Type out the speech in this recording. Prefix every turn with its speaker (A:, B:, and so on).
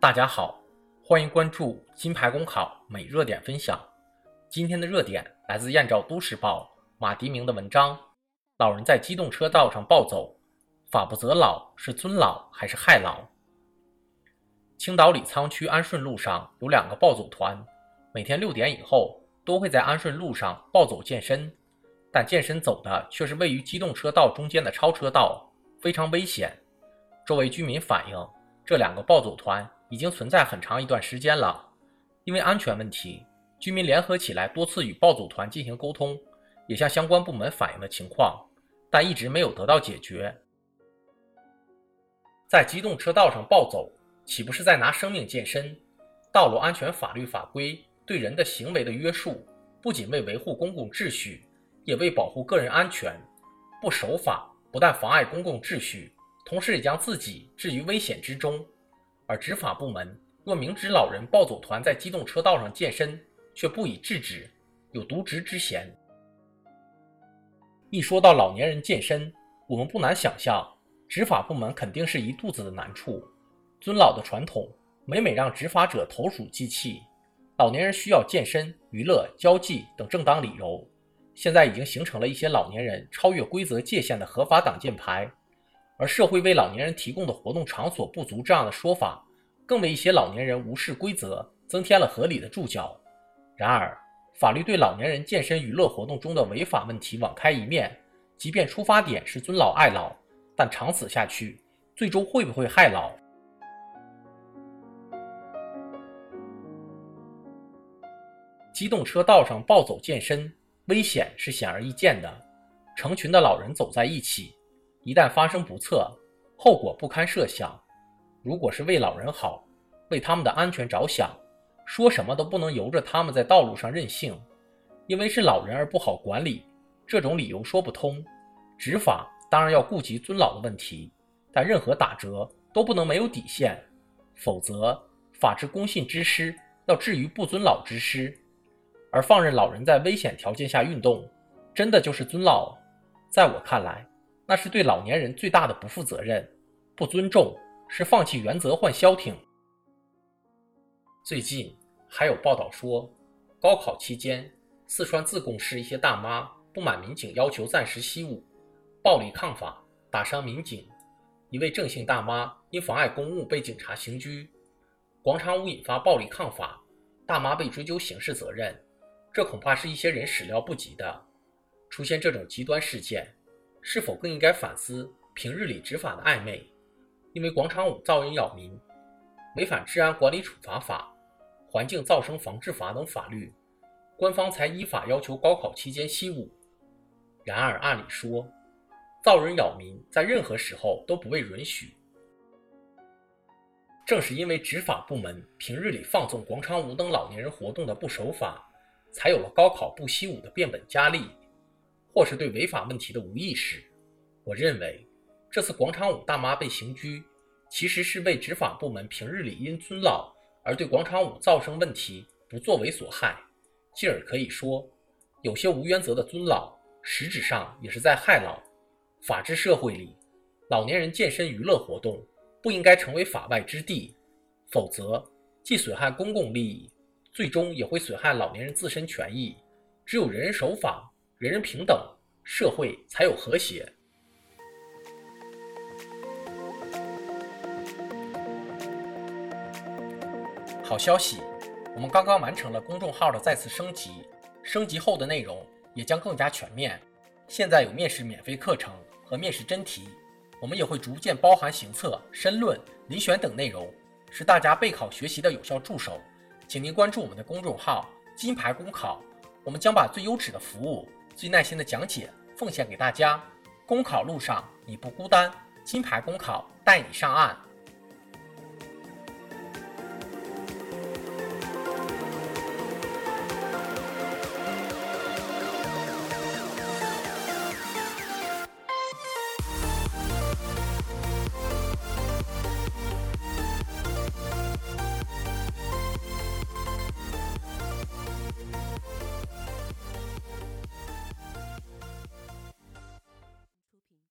A: 大家好，欢迎关注金牌公考每热点分享。今天的热点来自燕赵都市报马迪明的文章：老人在机动车道上暴走，法不责老是尊老还是害老？青岛李沧区安顺路上有两个暴走团，每天六点以后都会在安顺路上暴走健身，但健身走的却是位于机动车道中间的超车道，非常危险。周围居民反映，这两个暴走团。已经存在很长一段时间了，因为安全问题，居民联合起来多次与暴走团进行沟通，也向相关部门反映了情况，但一直没有得到解决。在机动车道上暴走，岂不是在拿生命健身？道路安全法律法规对人的行为的约束，不仅为维护公共秩序，也为保护个人安全。不守法，不但妨碍公共秩序，同时也将自己置于危险之中。而执法部门若明知老人暴走团在机动车道上健身，却不以制止，有渎职之嫌。一说到老年人健身，我们不难想象，执法部门肯定是一肚子的难处。尊老的传统每每让执法者投鼠忌器。老年人需要健身、娱乐、交际等正当理由，现在已经形成了一些老年人超越规则界限的合法挡箭牌。而社会为老年人提供的活动场所不足，这样的说法，更为一些老年人无视规则增添了合理的注脚。然而，法律对老年人健身娱乐活动中的违法问题网开一面，即便出发点是尊老爱老，但长此下去，最终会不会害老？机动车道上暴走健身，危险是显而易见的，成群的老人走在一起。一旦发生不测，后果不堪设想。如果是为老人好，为他们的安全着想，说什么都不能由着他们在道路上任性。因为是老人而不好管理，这种理由说不通。执法当然要顾及尊老的问题，但任何打折都不能没有底线，否则法治公信之师要置于不尊老之师。而放任老人在危险条件下运动，真的就是尊老？在我看来。那是对老年人最大的不负责任、不尊重，是放弃原则换消停。最近还有报道说，高考期间，四川自贡市一些大妈不满民警要求暂时习武，暴力抗法，打伤民警。一位郑姓大妈因妨碍公务被警察刑拘。广场舞引发暴力抗法，大妈被追究刑事责任，这恐怕是一些人始料不及的。出现这种极端事件。是否更应该反思平日里执法的暧昧？因为广场舞噪音扰民，违反治安管理处罚法、环境噪声防治法等法律，官方才依法要求高考期间习武。然而，按理说，噪人扰民在任何时候都不被允许。正是因为执法部门平日里放纵广场舞等老年人活动的不守法，才有了高考不习武的变本加厉。或是对违法问题的无意识，我认为这次广场舞大妈被刑拘，其实是为执法部门平日里因尊老而对广场舞噪声问题不作为所害，进而可以说，有些无原则的尊老，实质上也是在害老。法治社会里，老年人健身娱乐活动不应该成为法外之地，否则既损害公共利益，最终也会损害老年人自身权益。只有人人守法。人人平等，社会才有和谐。好消息，我们刚刚完成了公众号的再次升级，升级后的内容也将更加全面。现在有面试免费课程和面试真题，我们也会逐渐包含行测、申论、遴选等内容，是大家备考学习的有效助手。请您关注我们的公众号“金牌公考”，我们将把最优质的服务。最耐心的讲解奉献给大家，公考路上你不孤单，金牌公考带你上岸。